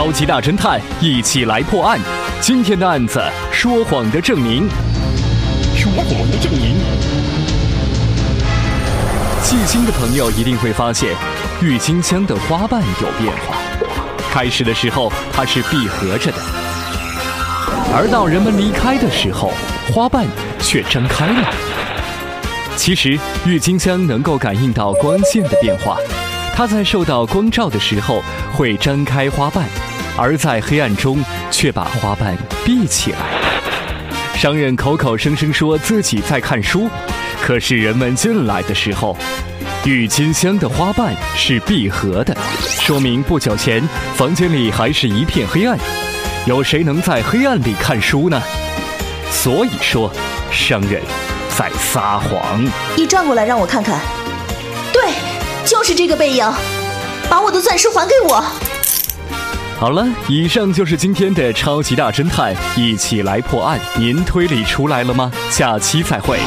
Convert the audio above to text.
超级大侦探，一起来破案。今天的案子：说谎的证明。说谎的证明。细心的朋友一定会发现，郁金香的花瓣有变化。开始的时候，它是闭合着的，而到人们离开的时候，花瓣却张开了。其实，郁金香能够感应到光线的变化。它在受到光照的时候会张开花瓣，而在黑暗中却把花瓣闭起来。商人口口声声说自己在看书，可是人们进来的时候，郁金香的花瓣是闭合的，说明不久前房间里还是一片黑暗。有谁能在黑暗里看书呢？所以说，商人在撒谎。你转过来让我看看。对。就是这个背影，把我的钻石还给我。好了，以上就是今天的超级大侦探，一起来破案。您推理出来了吗？下期再会。